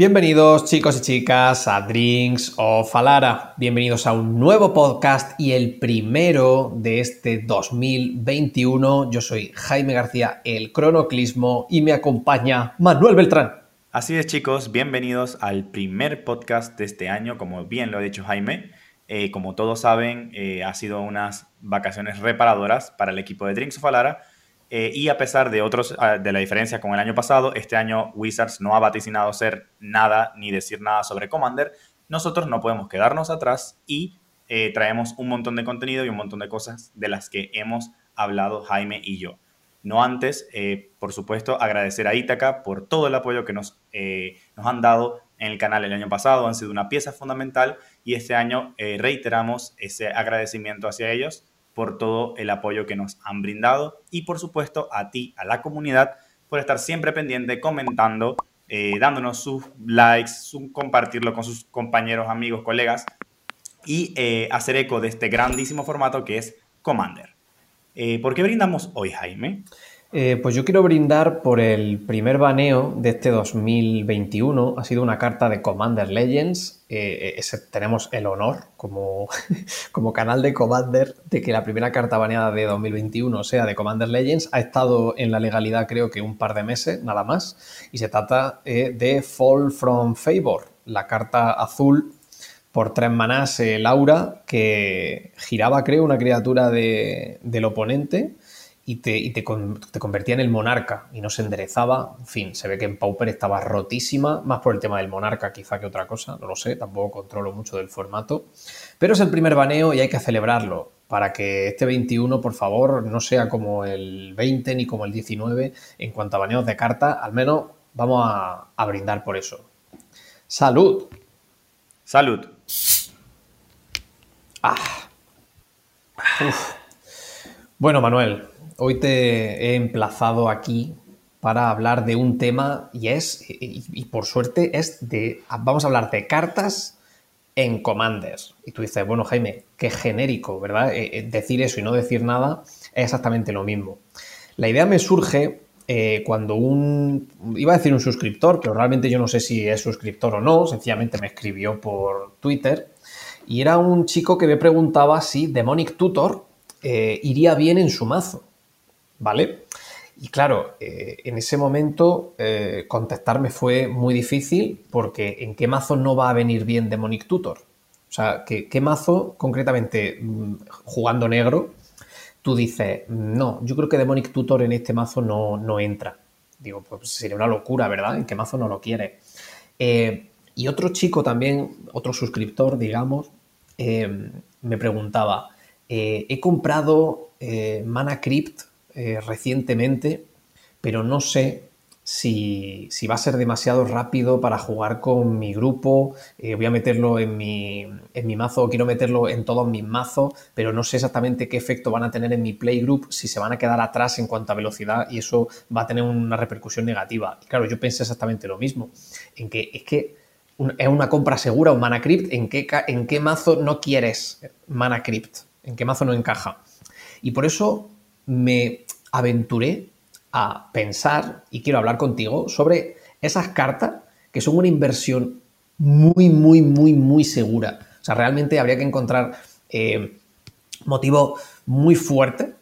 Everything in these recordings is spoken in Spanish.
Bienvenidos chicos y chicas a Drinks of Alara. Bienvenidos a un nuevo podcast y el primero de este 2021. Yo soy Jaime García, el cronoclismo, y me acompaña Manuel Beltrán. Así es chicos, bienvenidos al primer podcast de este año, como bien lo ha dicho Jaime. Eh, como todos saben, eh, ha sido unas vacaciones reparadoras para el equipo de Drinks of Alara eh, y a pesar de otros, ah, de la diferencia con el año pasado, este año Wizards no ha vaticinado ser nada ni decir nada sobre Commander. Nosotros no podemos quedarnos atrás y eh, traemos un montón de contenido y un montón de cosas de las que hemos hablado Jaime y yo. No antes, eh, por supuesto, agradecer a Ítaca por todo el apoyo que nos, nos han dado en el canal el año pasado. Han sido una pieza fundamental y este año reiteramos ese agradecimiento hacia ellos por todo el apoyo que nos han brindado y por supuesto a ti, a la comunidad, por estar siempre pendiente, comentando, eh, dándonos sus likes, su, compartirlo con sus compañeros, amigos, colegas y eh, hacer eco de este grandísimo formato que es Commander. Eh, ¿Por qué brindamos hoy, Jaime? Eh, pues yo quiero brindar por el primer baneo de este 2021. Ha sido una carta de Commander Legends. Eh, ese, tenemos el honor como, como canal de Commander de que la primera carta baneada de 2021 sea de Commander Legends. Ha estado en la legalidad creo que un par de meses, nada más. Y se trata eh, de Fall from Favor, la carta azul por tres manás Laura que giraba creo una criatura del oponente y, te, convertía en el monarca y no se enderezaba. En fin, se ve que en Pauper estaba rotísima, más por el tema del monarca quizá que otra cosa, no lo sé, tampoco controlo mucho del formato. Pero es el primer baneo y hay que celebrarlo para que este 21, por favor, no sea como el 20 ni como el 19 en cuanto a baneos de carta, al menos vamos a, brindar por eso. ¡Salud! ¡Salud! Ah. Bueno, Manuel, hoy te he emplazado aquí para hablar de un tema y es, y, por suerte, es de, vamos a hablar de cartas en Commanders. Y tú dices, bueno, Jaime, qué genérico, ¿verdad? Eh, eh, decir eso y no decir nada es exactamente lo mismo. La idea me surge eh, cuando un, iba a decir un suscriptor, pero realmente yo no sé si es suscriptor o no, sencillamente me escribió por Twitter, y era un chico que me preguntaba si Demonic Tutor iría bien en su mazo. ¿Vale? Y claro, eh, en ese momento eh, contestarme fue muy difícil porque ¿en qué mazo no va a venir bien Demonic Tutor? O sea, ¿qué, mazo concretamente mm, jugando negro tú dices, no, yo creo que Demonic Tutor en este mazo no, entra? Digo, pues sería una locura, ¿verdad? ¿En qué mazo no lo quiere? Eh, y otro chico también, otro suscriptor, digamos, me preguntaba, he comprado Mana Crypt eh, recientemente, pero no sé si, va a ser demasiado rápido para jugar con mi grupo. Eh, voy a meterlo en mi, en mi mazo, quiero meterlo en todos mis mazos, pero no sé exactamente qué efecto van a tener en mi playgroup, si se van a quedar atrás en cuanto a velocidad y eso va a tener una repercusión negativa. Y claro, yo pensé exactamente lo mismo, en que es que es una compra segura un Mana Crypt, ¿en qué, en qué mazo no quieres Mana Crypt? ¿En qué mazo no encaja? Y por eso me aventuré a pensar y quiero hablar contigo sobre esas cartas que son una inversión muy, muy, muy, muy segura. O sea, realmente habría que encontrar eh, motivo muy fuerte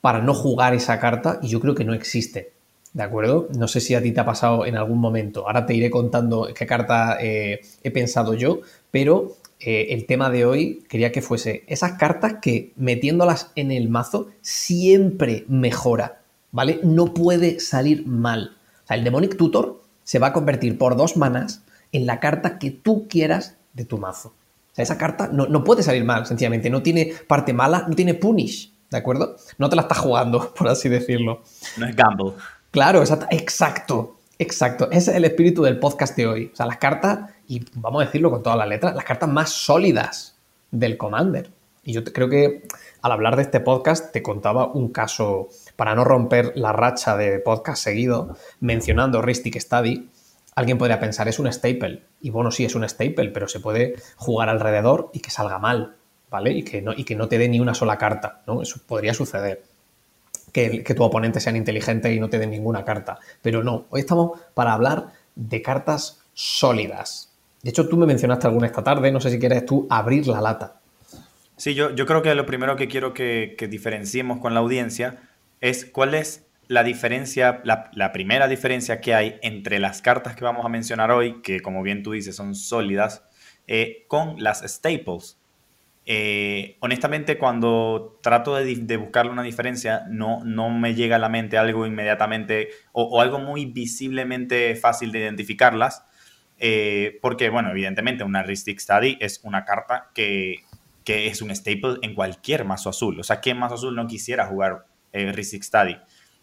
para no jugar esa carta y yo creo que no existe. ¿De acuerdo? No sé si a ti te ha pasado en algún momento. Ahora te iré contando qué carta eh, he pensado yo, pero eh, el tema de hoy quería que fuese esas cartas que metiéndolas en el mazo siempre mejora, ¿vale? No puede salir mal. O sea, el Demonic Tutor se va a convertir por dos manas en la carta que tú quieras de tu mazo. O sea, esa carta no, no puede salir mal, sencillamente. No tiene parte mala, no tiene punish, ¿de acuerdo? No te la estás jugando, por así decirlo. No es gamble. Claro, exacto. Exacto, ese es el espíritu del podcast de hoy. O sea, las cartas, y vamos a decirlo con todas las letras, las cartas más sólidas del Commander. Y yo creo que al hablar de este podcast te contaba un caso para no romper la racha de podcast seguido, mencionando Ristic Study. Alguien podría pensar, es un staple. Y bueno, sí, es un staple, pero se puede jugar alrededor y que salga mal, ¿vale? Y que no, y que no te dé ni una sola carta, ¿no? Eso podría suceder que, tu oponente sea inteligente y no te dé ninguna carta. Pero no, hoy estamos para hablar de cartas sólidas. De hecho, tú me mencionaste alguna esta tarde, no sé si quieres tú abrir la lata. Sí, yo, creo que lo primero que quiero que, diferenciemos con la audiencia es cuál es la diferencia, la, primera diferencia que hay entre las cartas que vamos a mencionar hoy, que como bien tú dices son sólidas, eh, con las staples. Eh, honestamente, cuando trato de, buscarle una diferencia, no, no me llega a la mente algo inmediatamente o, algo muy visiblemente fácil de identificarlas. Eh, porque, bueno, evidentemente una Ristic Study es una carta que, es un staple en cualquier mazo azul. O sea, ¿qué mazo azul no quisiera jugar eh, Ristic Study?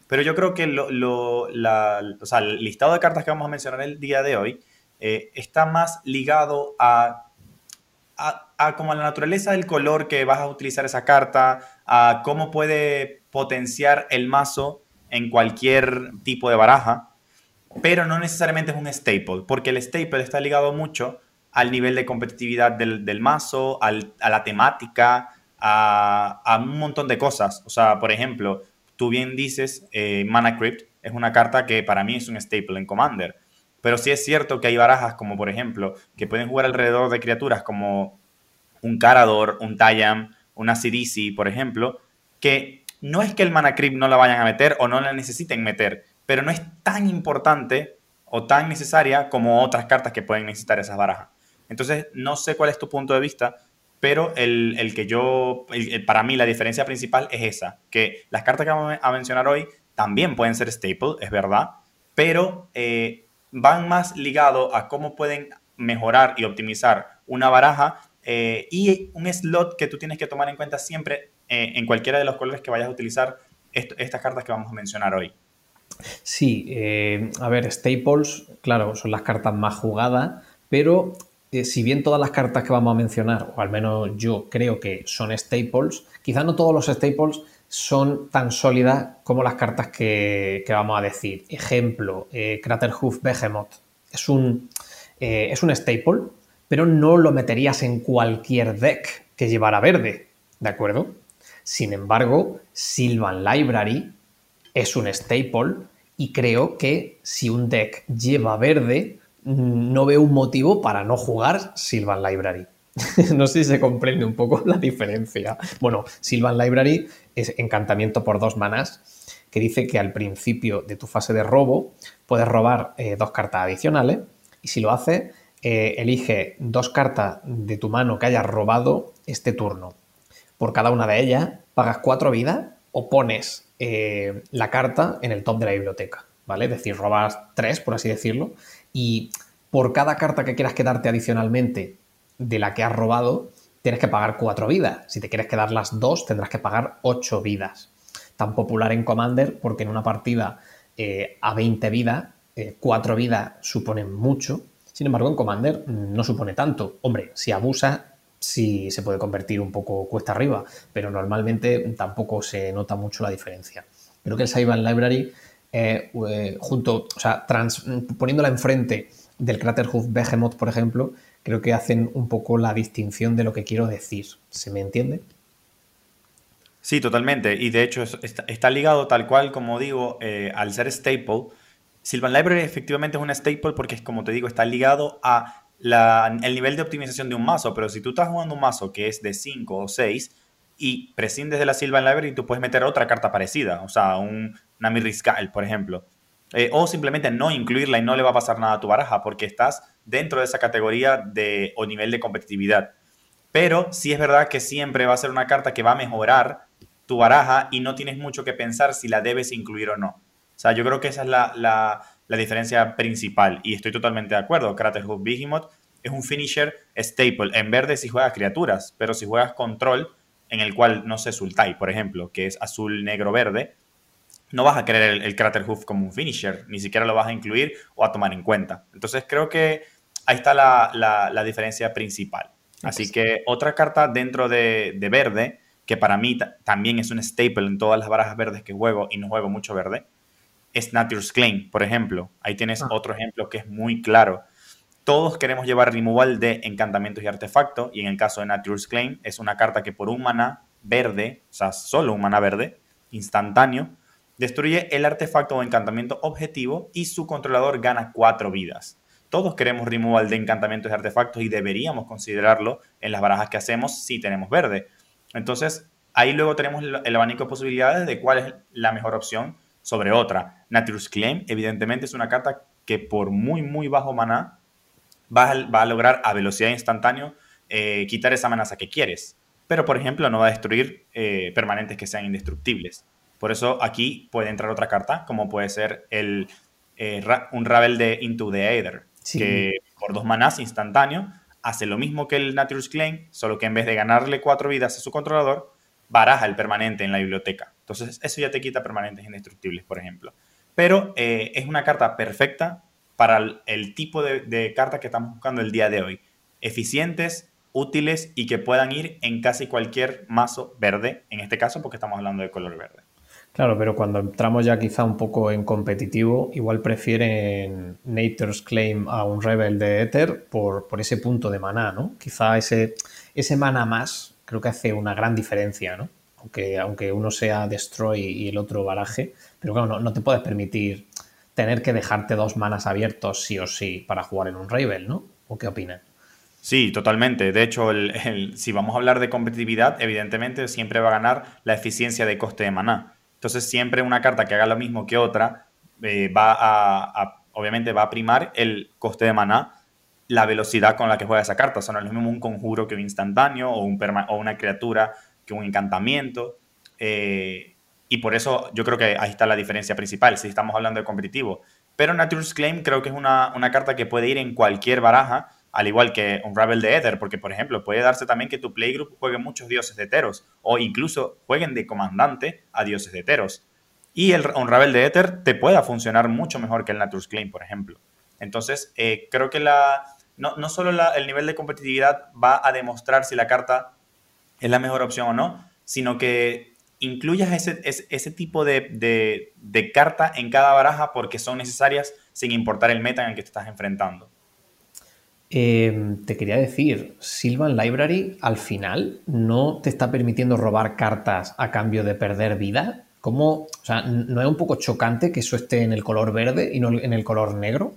Pero yo creo que lo, el listado de cartas que vamos a mencionar el día de hoy está más ligado a a, como la naturaleza del color que vas a utilizar esa carta, a cómo puede potenciar el mazo en cualquier tipo de baraja, pero no necesariamente es un staple, porque el staple está ligado mucho al nivel de competitividad del, mazo, a la temática, a, un montón de cosas. O sea, por ejemplo, tú bien dices, eh, Mana Crypt es una carta que para mí es un staple en Commander pero sí es cierto que hay barajas como, por ejemplo, que pueden jugar alrededor de criaturas como un Carador, un Tayam, una Sidisi, por ejemplo, que no es que el Mana Crypt no la vayan a meter o no la necesiten meter, pero no es tan importante o tan necesaria como otras cartas que pueden necesitar esas barajas. Entonces, no sé cuál es tu punto de vista, pero el, que yo, para mí la diferencia principal es esa, que las cartas que vamos a mencionar hoy también pueden ser staple, es verdad, pero eh, van más ligados a cómo pueden mejorar y optimizar una baraja eh, y un slot que tú tienes que tomar en cuenta siempre eh, en cualquiera de los colores que vayas a utilizar estas cartas que vamos a mencionar hoy. Sí, eh, a ver, staples, claro, son las cartas más jugadas, pero si bien todas las cartas que vamos a mencionar, o al menos yo creo que son staples, quizás no todos los staples son tan sólidas como las cartas que, vamos a decir. Ejemplo, eh, Craterhoof Behemoth. Es un, eh, es un staple, pero no lo meterías en cualquier deck que llevara verde, ¿de acuerdo? Sin embargo, Sylvan Library es un staple y creo que si un deck lleva verde, no veo un motivo para no jugar Sylvan Library. no sé si se comprende un poco la diferencia. Bueno, Sylvan Library es encantamiento por dos manas que dice que al principio de tu fase de robo puedes robar eh, dos cartas adicionales y si lo haces, eh, elige dos cartas de tu mano que hayas robado este turno. Por cada una de ellas pagas cuatro vidas o pones eh, la carta en el top de la biblioteca, ¿vale? Es decir, robas tres, por así decirlo, y por cada carta que quieras quedarte adicionalmente de la que has robado, tienes que pagar cuatro vidas. Si te quieres quedar las dos, tendrás que pagar ocho vidas. Tan popular en Commander porque en una partida eh, a 20 vidas, eh, cuatro vidas suponen mucho. Sin embargo, en Commander no supone tanto. Hombre, si abusa, sí se puede convertir un poco cuesta arriba, pero normalmente tampoco se nota mucho la diferencia. Creo que el Saiban Library, eh, junto, o sea, poniéndola enfrente del Craterhoof Behemoth, por ejemplo, creo que hacen un poco la distinción de lo que quiero decir. ¿Se me entiende? Sí, totalmente. Y de hecho está, ligado tal cual, como digo, eh, al ser staple. Sylvan Library efectivamente es una staple porque, como te digo, está ligado a el nivel de optimización de un mazo. Pero si tú estás jugando un mazo que es de 5 o 6 y prescindes de la Sylvan Library, tú puedes meter otra carta parecida. O sea, un Nami Rizcal, por ejemplo. Eh, o simplemente no incluirla y no le va a pasar nada a tu baraja porque estás dentro de esa categoría de, o nivel de competitividad. Pero sí es verdad que siempre va a ser una carta que va a mejorar tu baraja y no tienes mucho que pensar si la debes incluir o no. O sea, yo creo que esa es la, diferencia principal y estoy totalmente de acuerdo. Craterhoof Behemoth es un finisher staple en verde si juegas criaturas, pero si juegas control, en el cual, no sé, Sultai, por ejemplo, que es azul, negro, verde, no vas a querer el, el Crater Hoof como un finisher, ni siquiera lo vas a incluir o a tomar en cuenta. Entonces creo que ahí está la, diferencia principal. Así que otra carta dentro de, verde, que para mí también es un staple en todas las barajas verdes que juego y no juego mucho verde, es Nature's Claim, por ejemplo. Ahí tienes ah. otro ejemplo que es muy claro. Todos queremos llevar removal de encantamientos y artefactos, y en el caso de Nature's Claim es una carta que por un mana verde, o sea, solo un mana verde, instantáneo, Destruye el artefacto o encantamiento objetivo y su controlador gana 4 vidas. todos queremos removal de encantamientos y artefactos y deberíamos considerarlo en las barajas que hacemos si tenemos verde. Entonces, ahí luego tenemos el abanico de posibilidades de cuál es la mejor opción sobre otra. Naturus Claim, evidentemente, es una carta que por muy, muy bajo maná va a, lograr a velocidad instantánea eh, quitar esa amenaza que quieres. Pero, por ejemplo, no va a destruir eh, permanentes que sean indestructibles. Por eso aquí puede entrar otra carta, como puede ser el, eh, un Ravel de Into the Aether, que por dos manás instantáneo hace lo mismo que el Naturus Claim, solo que en vez de ganarle cuatro vidas a su controlador, baraja el permanente en la biblioteca. Entonces, eso ya te quita permanentes indestructibles, por ejemplo. Pero eh, es una carta perfecta para el, tipo de, de carta que estamos buscando el día de hoy. Eficientes, útiles y que puedan ir en casi cualquier mazo verde, en este caso porque estamos hablando de color verde. Claro, pero cuando entramos ya quizá un poco en competitivo, igual prefieren Nature's Claim a un Rebel de Ether por, ese punto de maná, ¿no? Quizá ese, ese maná más creo que hace una gran diferencia, ¿no? Aunque, aunque uno sea Destroy y el otro baraje, pero claro, no, te puedes permitir tener que dejarte dos manas abiertos sí o sí para jugar en un Rebel, ¿no? ¿O qué opinas? Sí, totalmente. De hecho, si vamos a hablar de competitividad, evidentemente siempre va a ganar la eficiencia de coste de maná. Entonces siempre una carta que haga lo mismo que otra eh, va a, obviamente va a primar el coste de maná, la velocidad con la que juega esa carta. O sea, no es lo mismo un conjuro que un instantáneo o, un o una criatura que un encantamiento. Eh, y por eso yo creo que ahí está la diferencia principal, si estamos hablando de competitivo. Pero Nature's Claim creo que es una, una carta que puede ir en cualquier baraja al igual que un Ravel de Ether, porque por ejemplo puede darse también que tu playgroup juegue muchos dioses de Teros o incluso jueguen de comandante a dioses de Teros. Y el Ravel de Ether te pueda funcionar mucho mejor que el Natur's Claim, por ejemplo. Entonces, eh, creo que la, no, no solo el nivel de competitividad va a demostrar si la carta es la mejor opción o no, sino que incluyas ese, ese, tipo de, de, de carta en cada baraja porque son necesarias sin importar el meta en el que te estás enfrentando. Em, te quería decir, Sylvan Library al final no te está permitiendo robar cartas a cambio de perder vida. ¿Cómo? O sea, ¿no es un poco chocante que eso esté en el color verde y no en el color negro?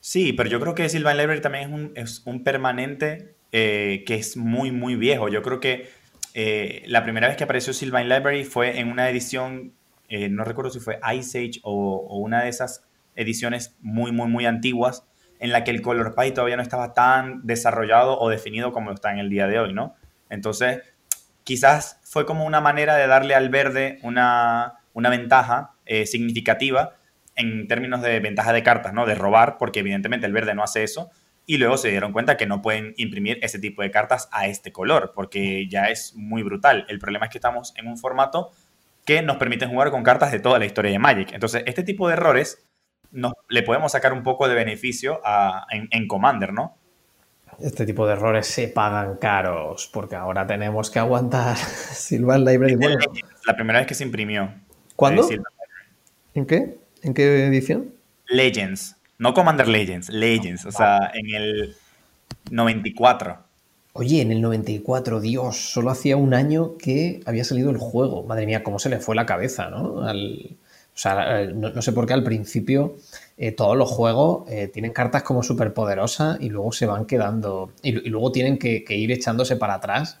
Sí, pero yo creo que Sylvan Library también es un, permanente eh, que es muy, muy viejo. Yo creo que eh, la primera vez que apareció Sylvan Library fue en una edición, eh, no recuerdo si fue Ice Age o, una de esas ediciones muy, muy, muy antiguas en la que el color pie todavía no estaba tan desarrollado o definido como está en el día de hoy, ¿no? Entonces, quizás fue como una manera de darle al verde una, ventaja eh, significativa en términos de ventaja de cartas, ¿no? De robar, porque evidentemente el verde no hace eso. Y luego se dieron cuenta que no pueden imprimir ese tipo de cartas a este color, porque ya es muy brutal. El problema es que estamos en un formato que nos permite jugar con cartas de toda la historia de Magic. Entonces, este tipo de errores le podemos sacar un poco de beneficio en, Commander, ¿no? Este tipo de errores se pagan caros porque ahora tenemos que aguantar Silvan Library. la primera vez que se imprimió. ¿Cuándo? ¿En qué? ¿En qué edición? Legends. No Commander Legends, Legends. O sea, en el 94. Oye, en el 94, Dios, solo hacía un año que había salido el juego. Madre mía, cómo se le fue la cabeza, ¿no? Al, o sea, eh, no, sé por qué al principio eh, todos los juegos eh, tienen cartas como súper poderosas y luego se van quedando. Y, luego tienen que, ir echándose para atrás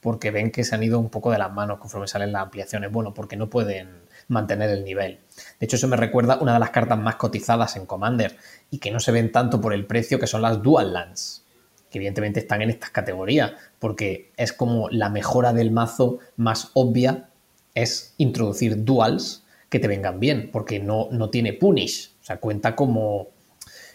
porque ven que se han ido un poco de las manos conforme salen las ampliaciones. Bueno, porque no pueden mantener el nivel. De hecho, eso me recuerda una de las cartas más cotizadas en Commander y que no se ven tanto por el precio, que son las Dual Lands, que evidentemente están en estas categorías, porque es como la mejora del mazo más obvia es introducir duals que te vengan bien, porque no, no tiene punish. O sea, cuenta como,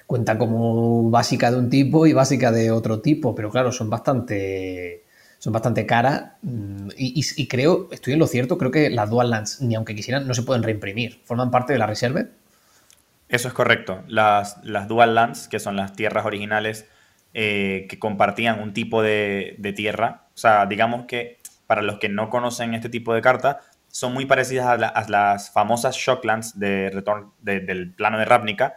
cuenta como básica de un tipo y básica de otro tipo, pero claro, son bastante, son bastante caras mm, y, creo, estoy en lo cierto, creo que las Dual Lands, ni aunque quisieran, no se pueden reimprimir. ¿Forman parte de la Reserve? Eso es correcto. Las, las Dual Lands, que son las tierras originales eh, que compartían un tipo de, tierra, o sea, digamos que para los que no conocen este tipo de carta, son muy parecidas a, las famosas Shocklands del plano de Ravnica,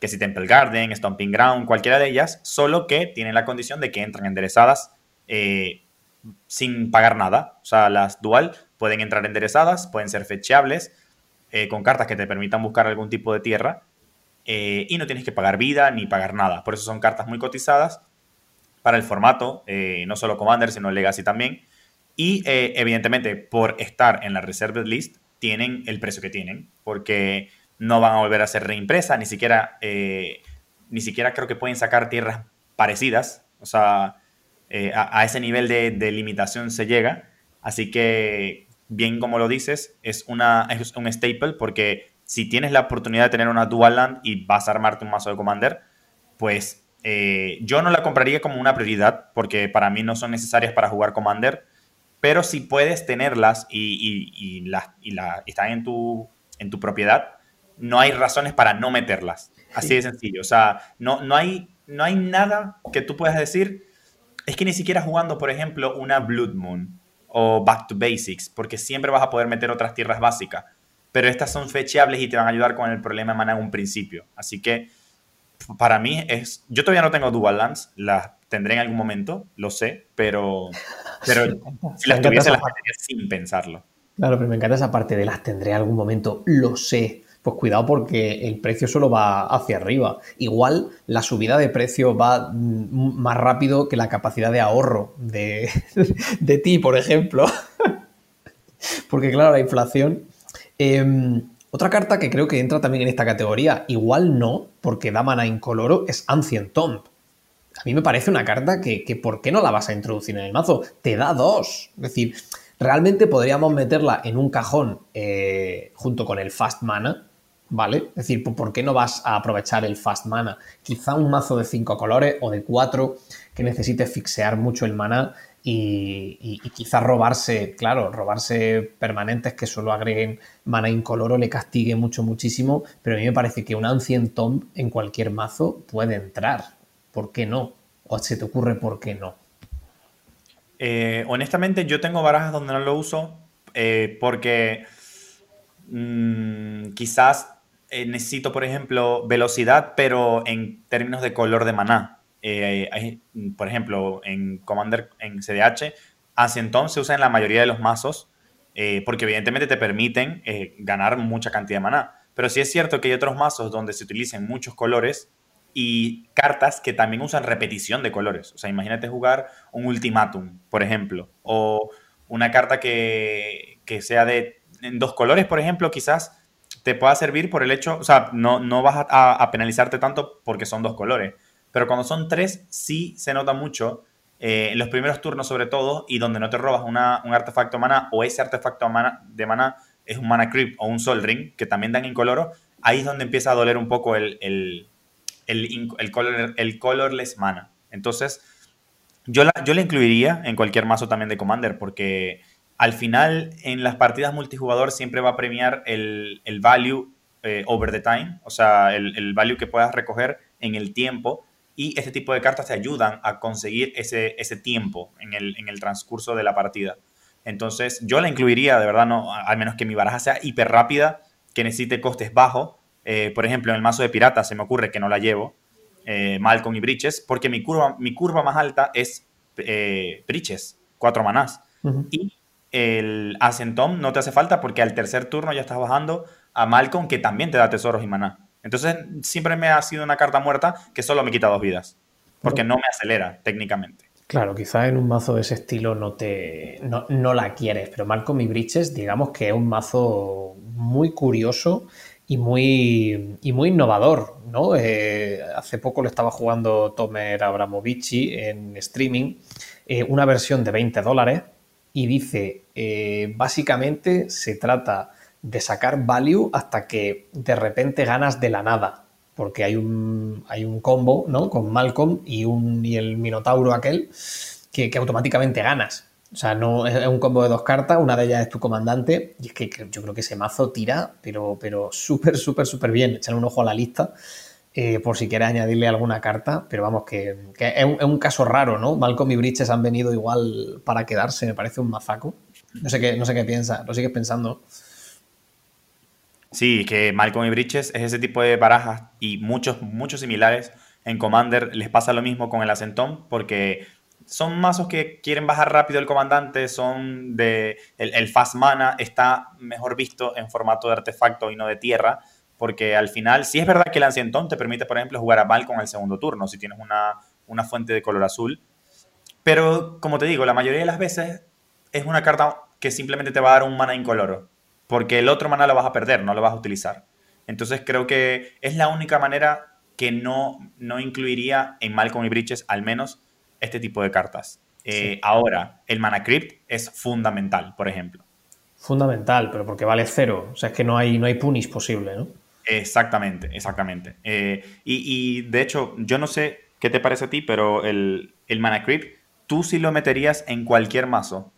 que si Temple Garden, Stomping Ground, cualquiera de ellas, solo que tienen la condición de que entran enderezadas eh, sin pagar nada. O sea, las dual pueden entrar enderezadas, pueden ser fecheables, eh, con cartas que te permitan buscar algún tipo de tierra. eh, y no tienes que pagar vida ni pagar nada. Por eso son cartas muy cotizadas para el formato, eh, no solo Commander, sino Legacy también. Y eh, evidentemente, por estar en la Reserved List, tienen el precio que tienen, porque no van a volver a ser reimpresas, ni siquiera, ni siquiera creo que pueden sacar tierras parecidas, o sea, a, ese nivel de, de limitación se llega. Así que, bien como lo dices, es, una, es un staple porque si tienes la oportunidad de tener una dual land y vas a armarte un mazo de Commander, pues eh, yo no la compraría como una prioridad porque para mí no son necesarias para jugar Commander, pero si puedes tenerlas y, las, están en tu, en tu propiedad, no hay razones para no meterlas. Así de sencillo. O sea, no, no, hay, no hay nada que tú puedas decir. Es que ni siquiera jugando, por ejemplo, una Blood Moon o Back to Basics, porque siempre vas a poder meter otras tierras básicas pero estas son fechables y te van a ayudar con el problema de mana en un principio. Así que para mí es. Yo todavía no tengo Dual Lands, las tendré en algún momento, lo sé, pero, pero si las tuviese, las sin pensarlo. Claro, pero me encanta esa parte de las tendré en algún momento, lo sé. Pues cuidado porque el precio solo va hacia arriba. Igual la subida de precio va mm, más rápido que la capacidad de ahorro de, de ti, por ejemplo. Porque claro, la inflación Em, otra carta que creo que entra también en esta categoría, igual no, porque da mana incoloro, es Ancient Tomb. A mí me parece una carta que, ¿por qué no la vas a introducir en el mazo? Te da dos. Es decir, realmente podríamos meterla en un cajón eh, junto con el Fast Mana, ¿vale? Es decir, ¿por qué no vas a aprovechar el Fast Mana? Quizá un mazo de cinco colores o de cuatro que necesite fixear mucho el mana y, quizás robarse, claro, robarse permanentes que solo agreguen mana incoloro le castigue mucho, muchísimo, pero a mí me parece que un Ancient Tomb en cualquier mazo puede entrar. ¿Por qué no? ¿O se te ocurre por qué no? Eh, honestamente, yo tengo barajas donde no lo uso eh, porque mm, quizás eh, necesito, por ejemplo, velocidad, pero en términos de color de maná. Eh, por ejemplo, en Commander, en CDH, Ancient se usa en la mayoría de los mazos eh, porque evidentemente te permiten eh, ganar mucha cantidad de maná. Pero sí es cierto que hay otros mazos donde se utilizan muchos colores y cartas que también usan repetición de colores. O sea, imagínate jugar un ultimátum, por ejemplo, o una carta que, que sea de en dos colores, por ejemplo, quizás te pueda servir por el hecho, o sea, no, no vas a, penalizarte tanto porque son dos colores pero cuando son tres, sí se nota mucho. Eh, en los primeros turnos, sobre todo, y donde no te robas un artefacto mana o ese artefacto de mana es un mana creep o un sol ring, que también dan incoloro, ahí es donde empieza a doler un poco el, el, el, color, el colorless mana. Entonces, yo la, yo incluiría en cualquier mazo también de Commander, porque al final en las partidas multijugador siempre va a premiar el, value eh, over the time, o sea, el, el value que puedas recoger en el tiempo y este tipo de cartas te ayudan a conseguir ese, ese tiempo en el, en el transcurso de la partida. Entonces, yo la incluiría, de verdad, no, al menos que mi baraja sea hiper rápida, que necesite costes bajos. Eh, por ejemplo, en el mazo de piratas se me ocurre que no la llevo, eh, Malcolm y Bridges, porque mi curva, mi curva más alta es eh, Bridges, cuatro manás. Y el Ascentom no te hace falta porque al tercer turno ya estás bajando a Malcolm, que también te da tesoros y maná. Entonces siempre me ha sido una carta muerta que solo me quita dos vidas, porque no me acelera técnicamente. Claro, quizás en un mazo de ese estilo no, te, no, la quieres, pero Malcolm y Bridges digamos que es un mazo muy curioso y muy, y muy innovador, ¿no? Eh, hace poco lo estaba jugando Tomer Abramovici en streaming, eh, una versión de 20 dólares, y dice, eh, básicamente se trata de sacar value hasta que de repente ganas de la nada. Porque hay un, hay un combo, ¿no? Con Malcolm y, un, y el Minotauro aquel que, automáticamente ganas. O sea, no es un combo de dos cartas, una de ellas es tu comandante, y es que yo creo que ese mazo tira, pero, pero súper, súper, súper bien. Echar un ojo a la lista eh, por si quieres añadirle alguna carta, pero vamos, que, es, un, caso raro, ¿no? Malcolm y Bridges han venido igual para quedarse, me parece un mazaco. No sé qué, no sé qué piensa, lo sigues pensando. Sí, que Malcolm y Bridges es ese tipo de barajas y muchos, muchos similares. En Commander les pasa lo mismo con el Asentón, porque son mazos que quieren bajar rápido el comandante, son de. El, Fast Mana está mejor visto en formato de artefacto y no de tierra, porque al final, sí es verdad que el Ancientón te permite, por ejemplo, jugar a Malcolm el segundo turno, si tienes una, una fuente de color azul. Pero, como te digo, la mayoría de las veces es una carta que simplemente te va a dar un mana incoloro, porque el otro mana lo vas a perder, no lo vas a utilizar. Entonces creo que es la única manera que no, no incluiría en Malcolm y Bridges al menos este tipo de cartas. Eh, ahora, el mana crypt es fundamental, por ejemplo. Fundamental, pero porque vale cero. O sea, es que no hay, no hay punish posible, ¿no? Exactamente, exactamente. Eh, y, de hecho, yo no sé qué te parece a ti, pero el, el mana crypt, tú sí lo meterías en cualquier mazo.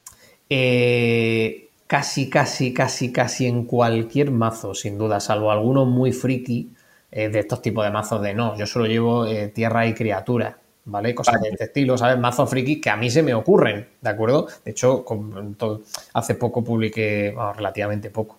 Eh, casi, casi, casi, casi en cualquier mazo, sin duda, salvo algunos muy friki eh, de estos tipos de mazos de no, yo solo llevo eh, tierra y criatura, ¿vale? Cosas de este estilo, ¿sabes? Mazos friki que a mí se me ocurren, ¿de acuerdo? De hecho, hace poco publiqué, relativamente poco,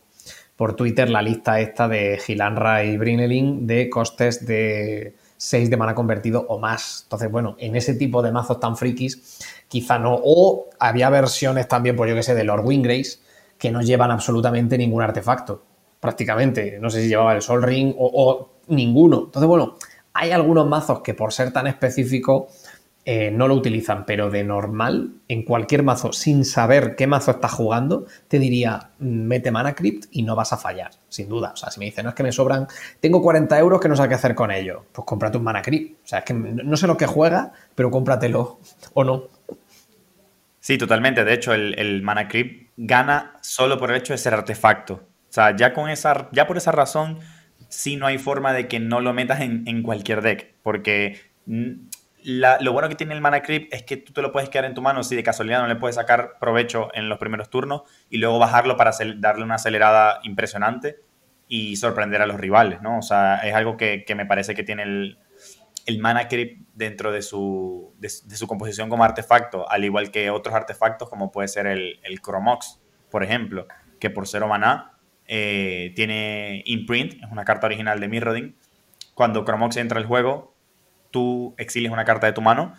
por Twitter la lista esta de Gilanra y Brinelin de costes de 6 de mana convertido o más. Entonces, bueno, en ese tipo de mazos tan frikis, quizá no. O había versiones también, por yo que sé, de Lord Wingrace, que no llevan absolutamente ningún artefacto, prácticamente. No sé si llevaba el Sol Ring o, ninguno. Entonces, bueno, hay algunos mazos que por ser tan específico eh, no lo utilizan, pero de normal, en cualquier mazo, sin saber qué mazo estás jugando, te diría, mm, mete mana crypt y no vas a fallar, sin duda. O sea, si me dicen, no es que me sobran, tengo 40 euros que no sé qué hacer con ellos, pues cómprate un mana crypt. O sea, es que no sé lo que juega, pero cómpratelo o no. Sí, totalmente. De hecho, el, Mana Creep gana solo por el hecho de ser artefacto. O sea, ya, con esa, ya por esa razón, sí no hay forma de que no lo metas en, cualquier deck. Porque lo bueno que tiene el Mana Creep es que tú te lo puedes quedar en tu mano si de casualidad no le puedes sacar provecho en los primeros turnos y luego bajarlo para darle una acelerada impresionante y sorprender a los rivales, ¿no? O sea, es algo que me parece que tiene el, mana creep dentro de su, de, su, composición como artefacto, al igual que otros artefactos como puede ser el, el Chromox, por ejemplo, que por cero maná eh, tiene imprint, es una carta original de Mirrodin. Cuando Chromox entra al juego, tú exilias una carta de tu mano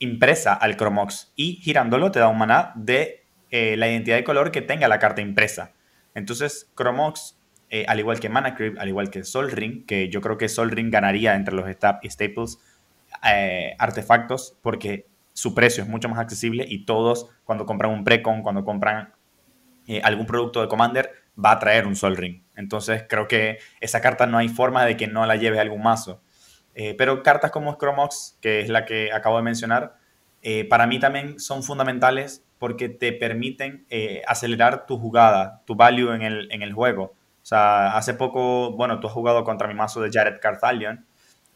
impresa al Chromox y girándolo te da un maná de eh, la identidad de color que tenga la carta impresa. Entonces, Chromox eh, al igual que Mana Creep, al igual que Sol Ring, que yo creo que Sol Ring ganaría entre los Staples eh, artefactos porque su precio es mucho más accesible y todos cuando compran un Precon, cuando compran algún producto de Commander, va a traer un Sol Ring. Entonces creo que esa carta no hay forma de que no la lleve algún mazo. Pero cartas como Scromox, que es la que acabo de mencionar, para mí también son fundamentales porque te permiten acelerar tu jugada, tu value en el, en el juego. O sea, hace poco, bueno, tú has jugado contra mi mazo de Jared Carthalion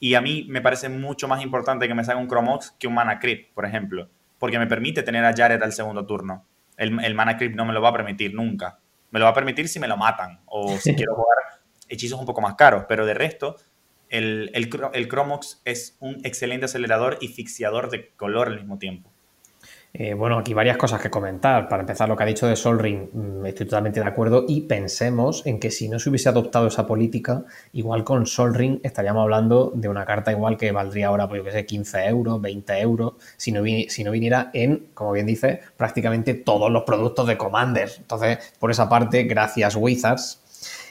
y a mí me parece mucho más importante que me salga un Chromox que un Mana Creep, por ejemplo, porque me permite tener a Jared al segundo turno. El, el Mana Creep no me lo va a permitir nunca. Me lo va a permitir si me lo matan o si quiero jugar hechizos un poco más caros, pero de resto, el, el, el Chromox es un excelente acelerador y fixiador de color al mismo tiempo. Eh, bueno, aquí varias cosas que comentar. Para empezar, lo que ha dicho de Sol Ring, mm, estoy totalmente de acuerdo y pensemos en que si no se hubiese adoptado esa política, igual con Sol Ring estaríamos hablando de una carta igual que valdría ahora, pues yo que sé, 15 euros, 20 euros, si no, si no viniera en, como bien dice, prácticamente todos los productos de Commander. Entonces, por esa parte, gracias Wizards,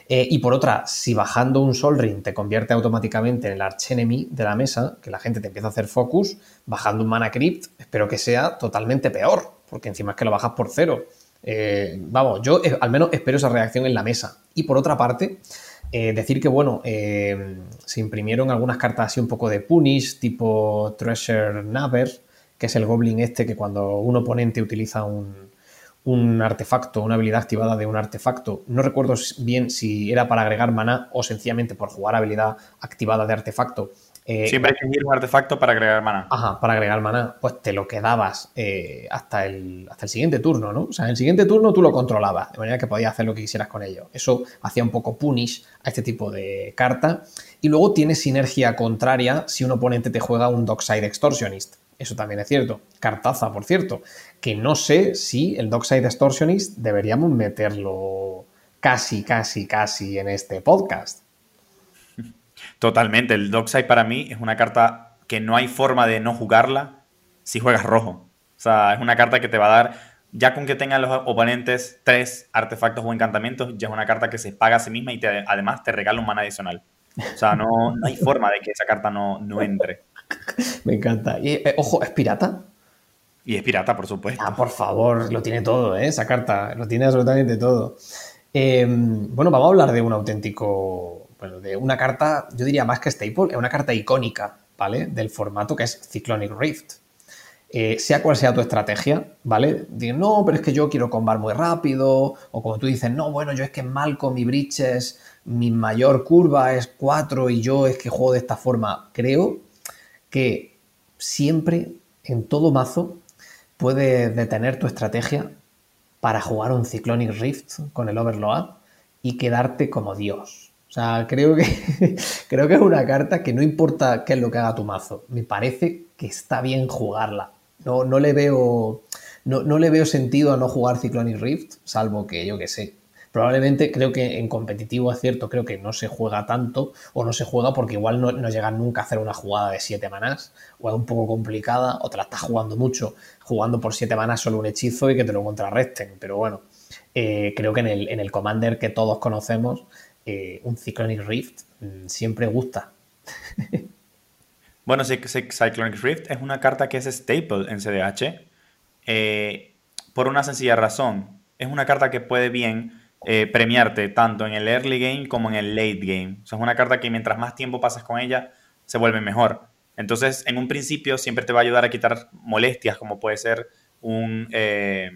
eh, y por otra, si bajando un Sol Ring te convierte automáticamente en el archenemy de la mesa, que la gente te empieza a hacer focus, bajando un Mana Crypt, espero que sea totalmente peor, porque encima es que lo bajas por cero. Eh, vamos, yo eh, al menos espero esa reacción en la mesa. Y por otra parte, decir que, bueno, se imprimieron algunas cartas así un poco de punish, tipo Treasure Naver, que es el goblin este que cuando un oponente utiliza un, un artefacto, una habilidad activada de un artefacto. No recuerdo bien si era para agregar maná o sencillamente por jugar habilidad activada de artefacto. Eh, Siempre hay que ir un artefacto para agregar maná. Ajá, para agregar maná. Pues te lo quedabas eh, hasta, el, hasta el siguiente turno, ¿no? O sea, en el siguiente turno tú lo controlabas, de manera que podías hacer lo que quisieras con ello. Eso hacía un poco punish a este tipo de carta. Y luego tiene sinergia contraria si un oponente te juega un Dockside Extortionist. Eso también es cierto. Cartaza, por cierto, que no sé si el Dockside Extortionist deberíamos meterlo casi, casi, casi en este podcast. Totalmente. El Dockside para mí es una carta que no hay forma de no jugarla si juegas rojo. O sea, es una carta que te va a dar ya con que tengan los oponentes tres artefactos o encantamientos, ya es una carta que se paga a sí misma y además te regala un mana adicional. O sea, no, hay forma de que esa carta no, no entre. Me encanta. Y, eh, ojo, ¿es pirata? Y es pirata, por supuesto. Ah, por favor, lo tiene todo, ¿eh? Esa carta, lo tiene absolutamente todo. Em, bueno, vamos a hablar de un auténtico, bueno, de una carta, yo diría más que staple, es una carta icónica, ¿vale? Del formato que es Cyclonic Rift. Eh, sea cual sea tu estrategia, ¿vale? Digan, no, pero es que yo quiero combar muy rápido, o como tú dices, no, bueno, yo es que mal con mi Bridges, mi mayor curva es 4 y yo es que juego de esta forma. Creo que siempre, en todo mazo, puedes detener tu estrategia para jugar un Cyclonic Rift con el Overload y quedarte como Dios. O sea, creo que, creo que es una carta que no importa qué es lo que haga tu mazo, me parece que está bien jugarla. No, no le veo. No, no, le veo sentido a no jugar Cyclonic Rift, salvo que yo que sé. Probablemente creo que en competitivo es cierto, creo que no se juega tanto o no se juega porque igual no, no llegan nunca a hacer una jugada de 7 manás o es un poco complicada o te la estás jugando mucho, jugando por 7 manás solo un hechizo y que te lo contrarresten. Pero bueno, eh, creo que en el, en el Commander que todos conocemos, eh, un Cyclonic Rift mm, siempre gusta. Bueno, Cyclonic Rift es una carta que es staple en CDH eh, por una sencilla razón. Es una carta que puede bien eh, premiarte tanto en el early game como en el late game. O sea, es una carta que mientras más tiempo pasas con ella, se vuelve mejor. Entonces, en un principio siempre te va a ayudar a quitar molestias, como puede ser un eh,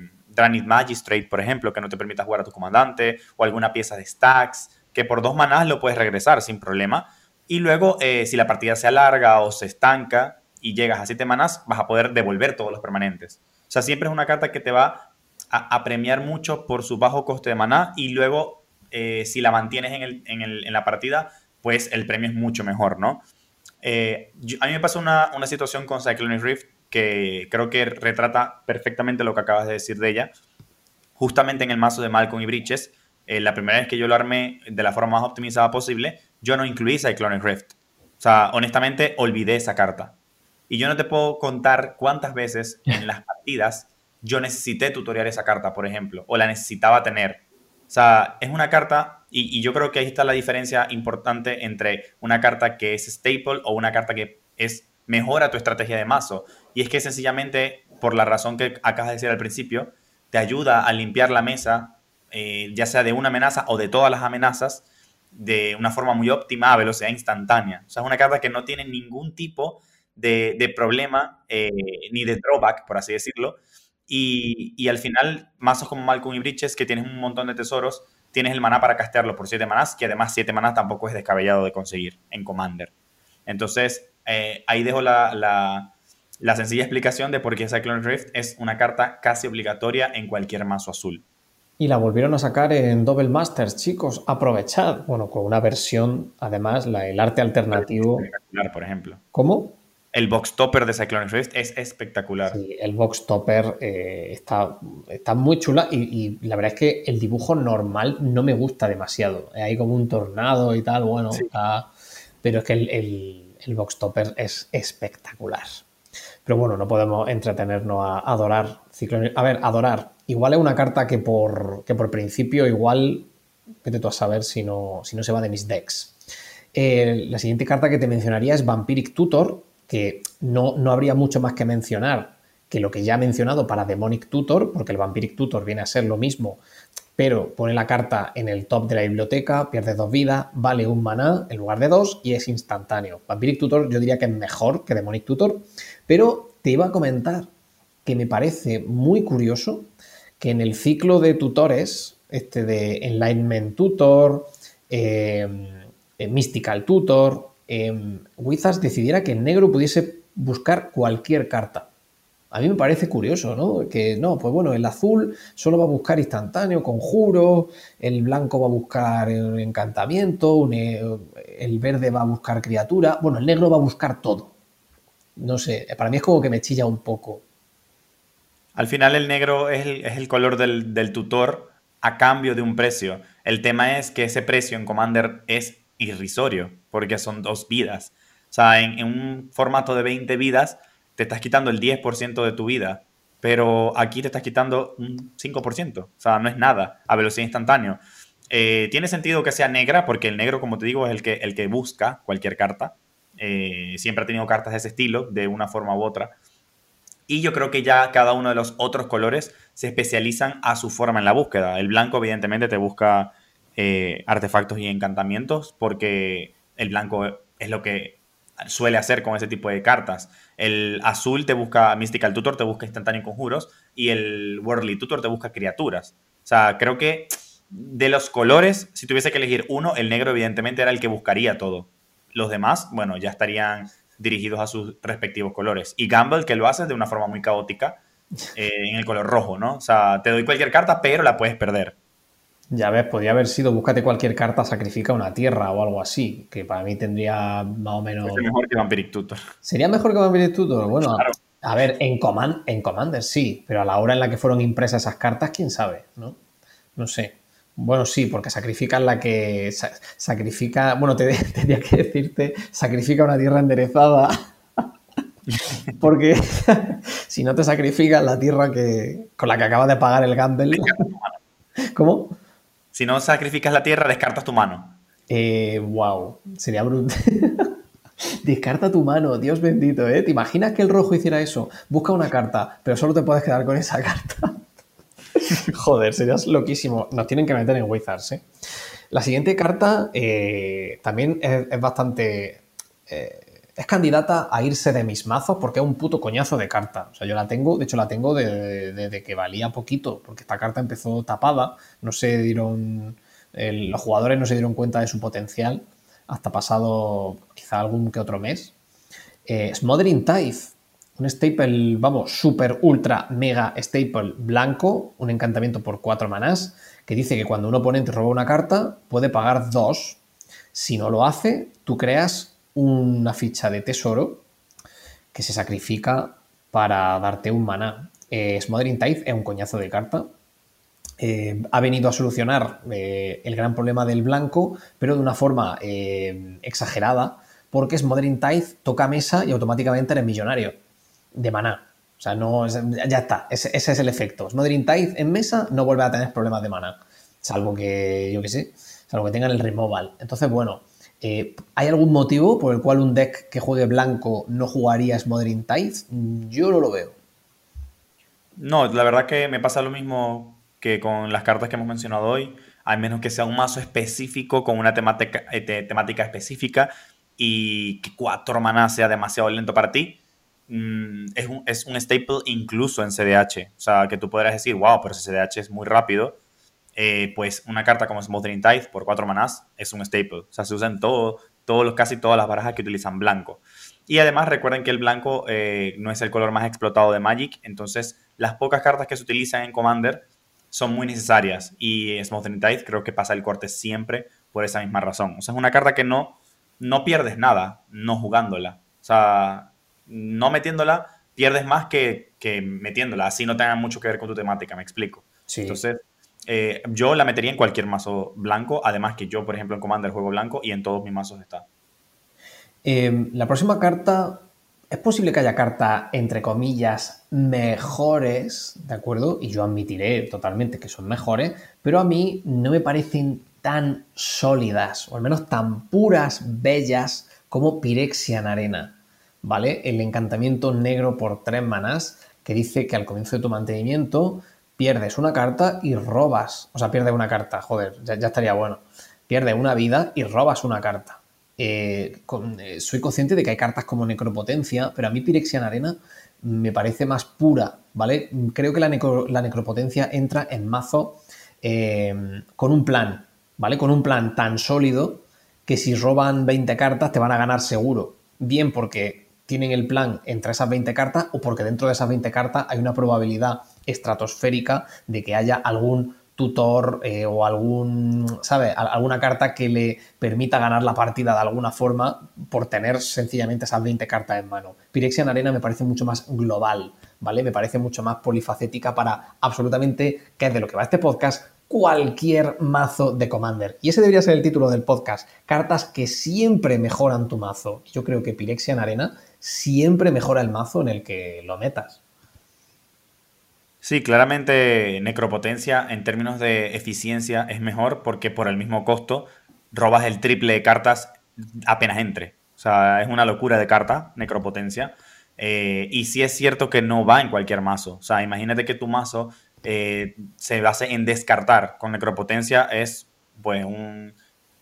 Magistrate, por ejemplo, que no te permita jugar a tu comandante, o alguna pieza de stacks, que por dos manás lo puedes regresar sin problema y luego, eh, si la partida se alarga o se estanca y llegas a 7 manas, vas a poder devolver todos los permanentes. O sea, siempre es una carta que te va a, premiar mucho por su bajo coste de maná y luego, eh, si la mantienes en, la partida, pues el premio es mucho mejor, ¿no? Eh, a mí me pasó una, situación con Cyclonic Rift que creo que retrata perfectamente lo que acabas de decir de ella. Justamente en el mazo de Malcolm y Breaches, la primera vez que yo lo armé de la forma más optimizada posible, yo no incluí Cyclonic Rift. O sea, honestamente, olvidé esa carta. Y yo no te puedo contar cuántas veces en las partidas yo necesité tutorial esa carta, por ejemplo, o la necesitaba tener. O sea, es una carta, y, yo creo que ahí está la diferencia importante entre una carta que es staple o una carta que es mejora tu estrategia de mazo. Y es que sencillamente, por la razón que acabas de decir al principio, te ayuda a limpiar la mesa, eh, ya sea de una amenaza o de todas las amenazas, de una forma muy óptima a velocidad instantánea. O sea, es una carta que no tiene ningún tipo de, problema eh, ni de drawback, por así decirlo. Y, al final, mazos como Malcolm y Bridges, que tienes un montón de tesoros, tienes el maná para castearlo por 7 manás, que además 7 manás tampoco es descabellado de conseguir en Commander. Entonces, eh, ahí dejo la, la, sencilla explicación de por qué Cyclone Rift es una carta casi obligatoria en cualquier mazo azul. Y la volvieron a sacar en Double Masters, chicos. Aprovechad. Bueno, con una versión, además, la, el arte alternativo. Por ejemplo. ¿Cómo? El box topper de Cyclone Rift es espectacular. Sí, el box topper eh, está, está, muy chula y, la verdad es que el dibujo normal no me gusta demasiado. Hay como un tornado y tal, bueno, pero es que el, el, box topper es espectacular. Pero bueno, no podemos entretenernos a adorar Cyclone A ver, adorar igual es una carta que por, que por principio igual, vete tú a saber si no, si no se va de mis decks. Eh, la siguiente carta que te mencionaría es Vampiric Tutor, que no, no habría mucho más que mencionar que lo que ya he mencionado para Demonic Tutor, porque el Vampiric Tutor viene a ser lo mismo, pero pone la carta en el top de la biblioteca, pierde dos vidas, vale un maná en lugar de dos y es instantáneo. Vampiric Tutor yo diría que es mejor que Demonic Tutor, pero te iba a comentar que me parece muy curioso que en el ciclo de tutores, este de Enlightenment Tutor, em, eh, Mystical Tutor, eh, Wizards decidiera que el negro pudiese buscar cualquier carta. A mí me parece curioso, ¿no? Que no, pues bueno, el azul solo va a buscar instantáneo, conjuro, el blanco va a buscar encantamiento, eh, el verde va a buscar criatura, bueno, el negro va a buscar todo. No sé, para mí es como que me chilla un poco. Al final el negro es el, color del, tutor a cambio de un precio. El tema es que ese precio en Commander es irrisorio, porque son dos vidas. O sea, en, un formato de 20 vidas, te estás quitando el 10% de tu vida. pero aquí te estás quitando un 5%, o sea, no es nada a velocidad instantánea. Eh, tiene sentido que sea negra, porque el negro, como te digo, es el que, el que busca cualquier carta. Eh, siempre ha tenido cartas de ese estilo, de una forma u otra. Y yo creo que ya cada uno de los otros colores se especializan a su forma en la búsqueda. El blanco, evidentemente, te busca eh, artefactos y encantamientos, porque el blanco es lo que suele hacer con ese tipo de cartas. El azul te busca, Mystical Tutor te busca instantáneo conjuros, y el Worldly Tutor te busca criaturas. O sea, creo que de los colores, si tuviese que elegir uno, el negro evidentemente era el que buscaría todo. Los demás, bueno, ya estarían dirigidos a sus respectivos colores. Y Gamble, que lo hace de una forma muy caótica, eh, en el color rojo, ¿no? O sea, te doy cualquier carta, pero la puedes perder. Ya ves, podría haber sido búscate cualquier carta, sacrifica una tierra o algo así, que para mí tendría más o menos... Sería mejor que Vampiric Tutor. ¿Sería mejor que Vampiric Tutor? Bueno, a ver, en, Command, en Commander sí, pero a la hora en la que fueron impresas esas cartas, quién sabe, ¿no? No sé. Bueno, sí, porque sacrifican la que. Sacrifica. Bueno, te, tendría que decirte, sacrifica una tierra enderezada. porque si no te sacrificas la tierra que, con la que acabas de pagar el gamble. ¿Cómo? Si no sacrificas la tierra, descartas tu mano. Eh, wow, sería brutal. Descarta tu mano, Dios bendito, ¿eh? ¿Te imaginas que el rojo hiciera eso? Busca una carta, pero solo te puedes quedar con esa carta. Joder, serías loquísimo. Nos tienen que meter en Wizards, ¿eh? La siguiente carta eh, también es, bastante... Eh, es candidata a irse de mis mazos porque es un puto coñazo de carta. O sea, yo la tengo, de hecho la tengo desde que valía poquito, porque esta carta empezó tapada, no se dieron... los jugadores no se dieron cuenta de su potencial hasta pasado quizá algún que otro mes. Smothering Tithe un staple, vamos, super, ultra, mega staple blanco, un encantamiento por 4 manás, que dice que cuando un oponente roba una carta, puede pagar 2. Si no lo hace, tú creas una ficha de tesoro que se sacrifica para darte un maná. Eh, Smothering Tithe es un coñazo de carta. Eh, ha venido a solucionar eh, el gran problema del blanco, pero de una forma exagerada, porque Smothering Tithe toca mesa y automáticamente eres millonario de maná. O sea, no, ya está, ese, es el efecto. Smothering Tithe en mesa no vuelve a tener problemas de maná, salvo que, yo qué sé, salvo que tengan el removal. Entonces, bueno, eh, ¿hay algún motivo por el cual un deck que juegue blanco no jugaría Smothering Tithe? Yo no lo veo. No, la verdad que me pasa lo mismo que con las cartas que hemos mencionado hoy, al menos que sea un mazo específico con una temática, eh, temática específica y que cuatro maná sea demasiado lento para ti Mm, es, un, es, un, staple incluso en CDH. O sea, que tú podrás decir, wow, pero ese CDH es muy rápido. Eh, pues una carta como Smothering Tithe por 4 manás es un staple. O sea, se usa en todo, todos los, casi todas las barajas que utilizan blanco. Y además recuerden que el blanco eh, no es el color más explotado de Magic, entonces las pocas cartas que se utilizan en Commander son muy necesarias y Smothering Tithe creo que pasa el corte siempre por esa misma razón. O sea, es una carta que no, no pierdes nada no jugándola. O sea, no metiéndola, pierdes más que, metiéndola. Así no tenga mucho que ver con tu temática, me explico. Entonces, eh, yo la metería en cualquier mazo blanco, además que yo, por ejemplo, en Commander juego blanco y en todos mis mazos está. Em, la próxima carta, es posible que haya cartas, entre comillas, mejores, ¿de acuerdo? Y yo admitiré totalmente que son mejores, pero a mí no me parecen tan sólidas, o al menos tan puras, bellas, como Pirexian Arena. ¿vale? El encantamiento negro por tres manás que dice que al comienzo de tu mantenimiento pierdes una carta y robas, o sea, pierdes una carta, joder, ya, estaría bueno. Pierdes una vida y robas una carta. Eh, eh, soy consciente de que hay cartas como Necropotencia, pero a mí Pirexian Arena me parece más pura, ¿vale? Creo que la, Necropotencia entra en mazo eh, con un plan, ¿vale? Con un plan tan sólido que si roban 20 cartas te van a ganar seguro. Bien porque tienen el plan entre esas 20 cartas o porque dentro de esas 20 cartas hay una probabilidad estratosférica de que haya algún tutor eh, o algún, ¿sabe? Alguna carta que le permita ganar la partida de alguna forma por tener sencillamente esas 20 cartas en mano. Pirexian Arena me parece mucho más global, ¿vale? Me parece mucho más polifacética para absolutamente, que es de lo que va este podcast, cualquier mazo de Commander. Y ese debería ser el título del podcast. Cartas que siempre mejoran tu mazo. Yo creo que Pirexian Arena siempre mejora el mazo en el que lo metas. Sí, claramente necropotencia en términos de eficiencia es mejor porque por el mismo costo robas el triple de cartas apenas entre. O sea, es una locura de carta, necropotencia. Eh, y sí es cierto que no va en cualquier mazo. O sea, imagínate que tu mazo eh, se base en descartar con necropotencia, es pues un,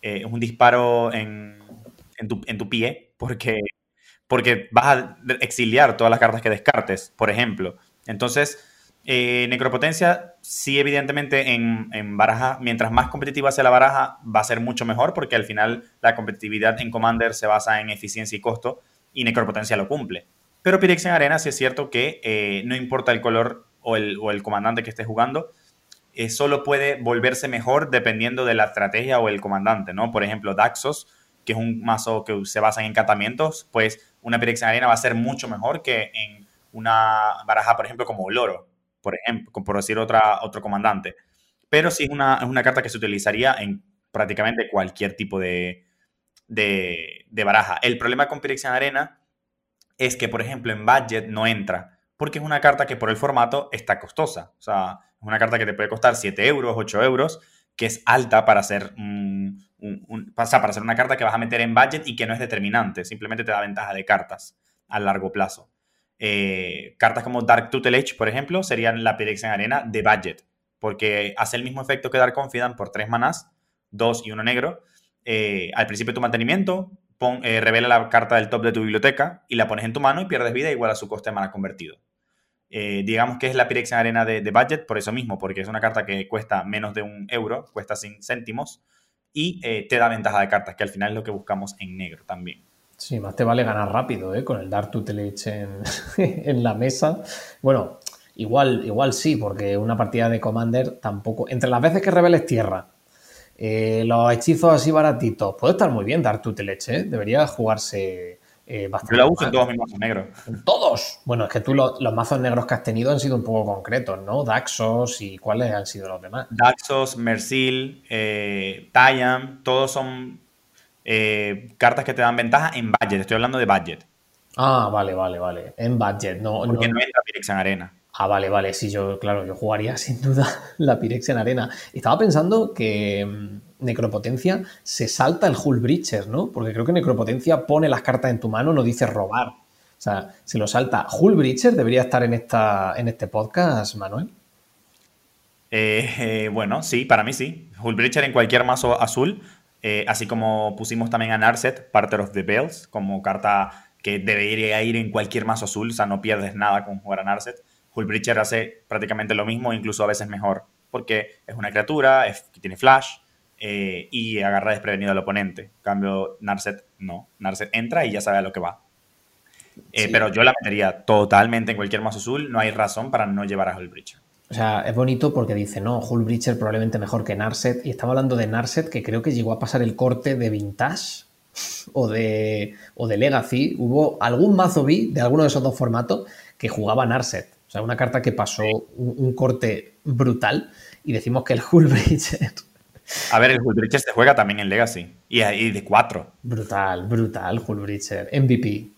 eh, un disparo en, en, tu, en, tu, pie, porque, porque vas a exiliar todas las cartas que descartes, por ejemplo. Entonces, eh, necropotencia, sí, evidentemente, en, en, baraja, mientras más competitiva sea la baraja, va a ser mucho mejor, porque al final la competitividad en Commander se basa en eficiencia y costo, y necropotencia lo cumple. Pero Pyrex en Arena sí es cierto que eh, no importa el color o el, comandante que esté jugando, eh, solo puede volverse mejor dependiendo de la estrategia o el comandante, ¿no? Por ejemplo, Daxos, que es un mazo que se basa en encantamientos, pues una Pyrex en Arena va a ser mucho mejor que en una baraja, por ejemplo, como Loro, por ejemplo, decir otra, otro comandante. Pero sí es una, es una carta que se utilizaría en prácticamente cualquier tipo de, de, de baraja. El problema con Pyrex en Arena es que, por ejemplo, en budget no entra, porque es una carta que por el formato está costosa. O sea, es una carta que te puede costar 7 euros, 8 euros, que es alta para ser, un, un, para ser una carta que vas a meter en budget y que no es determinante, simplemente te da ventaja de cartas a largo plazo. Eh, cartas como Dark Tutelage, por ejemplo, serían la Pyrex en arena de budget, porque hace el mismo efecto que Dark Confidant por 3 manás, 2 y 1 negro. Eh, al principio de tu mantenimiento, eh, revela la carta del top de tu biblioteca y la pones en tu mano y pierdes vida igual a su coste de mana convertido. Digamos que es la Pyrex en arena de, budget por eso mismo, porque es una carta que cuesta menos de un euro, cuesta sin céntimos y te da ventaja de cartas, que al final es lo que buscamos en negro también. Sí, más te vale ganar rápido, ¿eh? Con el Dark Tutelage en, en la mesa. Bueno, igual, igual sí, porque una partida de Commander tampoco... Entre las veces que reveles tierra eh, los hechizos así baratitos. Puede estar muy bien dar tu teleche, ¿eh? Debería jugarse eh, bastante. Yo la uso en todos mis mazos negros. ¿En todos? Bueno, es que tú lo, los mazos negros que has tenido han sido un poco concretos, ¿no? Daxos y cuáles han sido los demás. Daxos, Mercil, eh, Tayam, todos son eh, cartas que te dan ventaja en budget. Estoy hablando de budget. Ah, vale, vale, vale. En budget, no. Porque no, no entra Pyrex en arena. Ah, vale, vale, sí, yo, claro, yo jugaría sin duda la Pyrex en arena. Estaba pensando que mmm, Necropotencia se salta el Hull Breacher, ¿no? Porque creo que Necropotencia pone las cartas en tu mano, no dice robar. O sea, se lo salta. Hull Breacher debería estar en, esta, en este podcast, Manuel. Eh, eh, bueno, sí, para mí sí. Hull Breacher en cualquier mazo azul, eh, así como pusimos también a Narset, Parter of the Bells, como carta que debería ir en cualquier mazo azul, o sea, no pierdes nada con jugar a Narset. Hullbreacher hace prácticamente lo mismo, incluso a veces mejor, porque es una criatura, es, tiene flash eh, y agarra desprevenido al oponente. En cambio, Narset no. Narset entra y ya sabe a lo que va. Eh, sí. Pero yo la metería totalmente en cualquier mazo azul, no hay razón para no llevar a Hullbreacher. O sea, es bonito porque dice, no, Hullbreacher probablemente mejor que Narset. Y estamos hablando de Narset, que creo que llegó a pasar el corte de Vintage o de, o de Legacy. Hubo algún mazo B de alguno de esos dos formatos que jugaba Narset. O sea, una carta que pasó un, un corte brutal y decimos que el Hullbreacher... A ver, el Hullbreacher se juega también en Legacy y, de 4. Brutal, brutal, Hullbreacher. MVP.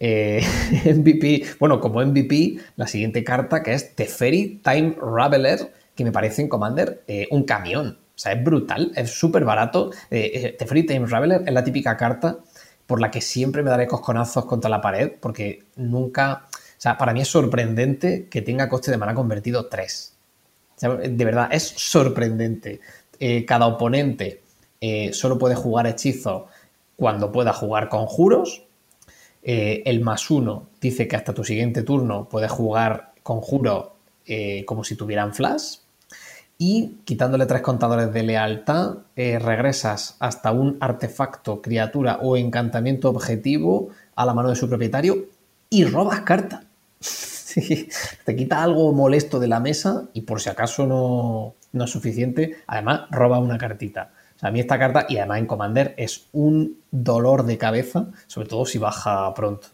Eh, MVP, bueno, como MVP, la siguiente carta que es Teferi Time Raveler, que me parece en Commander eh, un camión. O sea, es brutal, es súper barato. Eh, Teferi Time Raveler es la típica carta por la que siempre me daré cosconazos contra la pared, porque nunca o sea, para mí es sorprendente que tenga coste de mana convertido 3. O sea, de verdad, es sorprendente. Eh, cada oponente eh, solo puede jugar hechizo cuando pueda jugar conjuros. Eh, el más uno dice que hasta tu siguiente turno puedes jugar conjuro eh, como si tuvieran flash. Y quitándole tres contadores de lealtad, eh, regresas hasta un artefacto, criatura o encantamiento objetivo a la mano de su propietario y robas carta. Te quita algo molesto de la mesa y por si acaso no, no, es suficiente, además roba una cartita. A mí esta carta, y además en Commander, es un dolor de cabeza, sobre todo si baja pronto.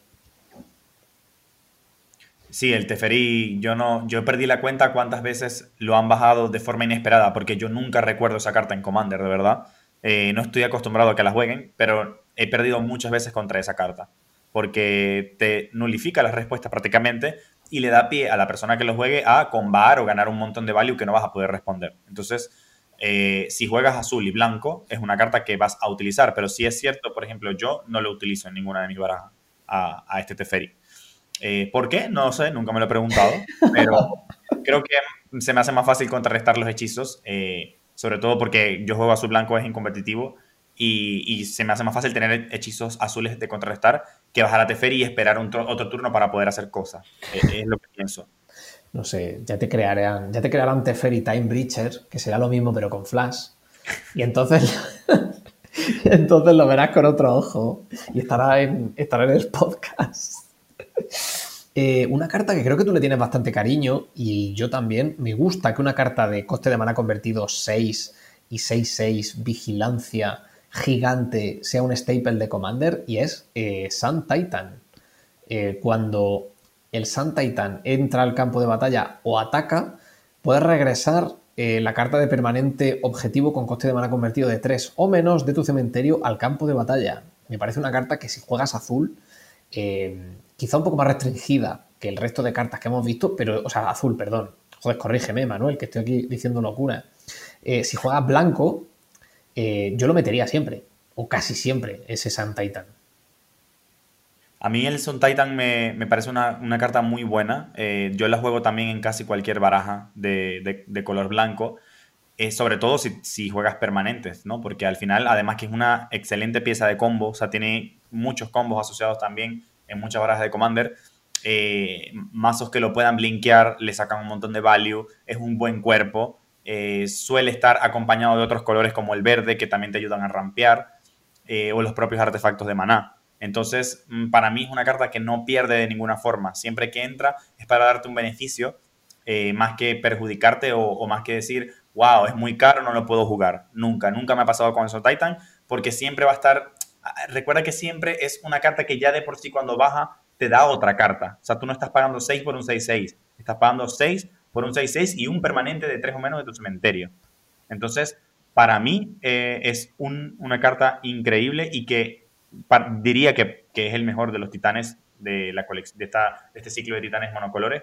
Sí, el Teferi, yo no, yo perdí la cuenta cuántas veces lo han bajado de forma inesperada, porque yo nunca recuerdo esa carta en Commander, de verdad. Eh, no estoy acostumbrado a que la jueguen, pero he perdido muchas veces contra esa carta. porque te nulifica las respuestas prácticamente y le da pie a la persona que lo juegue a combar o ganar un montón de value que no vas a poder responder. Entonces, eh, si juegas azul y blanco, es una carta que vas a utilizar, pero si es cierto, por ejemplo, yo no lo utilizo en ninguna de mis barajas a, este Teferi. Eh, ¿Por qué? No sé, nunca me lo he preguntado, pero creo que se me hace más fácil contrarrestar los hechizos, eh, sobre todo porque yo juego azul blanco es incompetitivo y, se me hace más fácil tener hechizos azules de contrarrestar que bajar a Teferi y esperar otro turno para poder hacer cosas. es lo que pienso. No sé, ya te crearán, ya te crearán Teferi Time Breacher, que será lo mismo pero con Flash. Y entonces, entonces lo verás con otro ojo y estará en, estará en el podcast. Eh, una carta que creo que tú le tienes bastante cariño y yo también. Me gusta que una carta de coste de mana convertido 6 y 6-6, vigilancia, gigante sea un staple de Commander y es eh, Sun Titan. Eh, cuando el Sun Titan entra al campo de batalla o ataca, puedes regresar eh, la carta de permanente objetivo con coste de mana convertido de 3 o menos de tu cementerio al campo de batalla. Me parece una carta que si juegas azul, quizá un poco más restringida que el resto de cartas que hemos visto, pero, o sea, azul, perdón. Joder, corrígeme, Manuel, que estoy aquí diciendo locura. si juegas blanco, eh, yo lo metería siempre, o casi siempre, ese Sun Titan. A mí el Sun Titan me, parece una, carta muy buena. Eh, yo la juego también en casi cualquier baraja de, color blanco. Eh, sobre todo si, juegas permanentes, ¿no? Porque al final, además que es una excelente pieza de combo, o sea, tiene muchos combos asociados también en muchas barajas de Commander. mazos que lo puedan blinkear, le sacan un montón de value, es un buen cuerpo. Eh, suele estar acompañado de otros colores como el verde que también te ayudan a rampear eh, o los propios artefactos de maná. Entonces, mm, para mí es una carta que no pierde de ninguna forma. Siempre que entra es para darte un beneficio eh, más que perjudicarte o, más que decir, wow, es muy caro, no lo puedo jugar. Nunca, nunca me ha pasado con eso Titan porque siempre va a estar... Ah, recuerda que siempre es una carta que ya de por sí cuando baja te da otra carta. O sea, tú no estás pagando 6 por un 6-6, estás pagando 6 por un 6-6 y un permanente de 3 o menos de tu cementerio. Entonces, para mí eh, es una carta increíble y que diría que, es el mejor de los titanes de, la de, esta, este ciclo de titanes monocolores.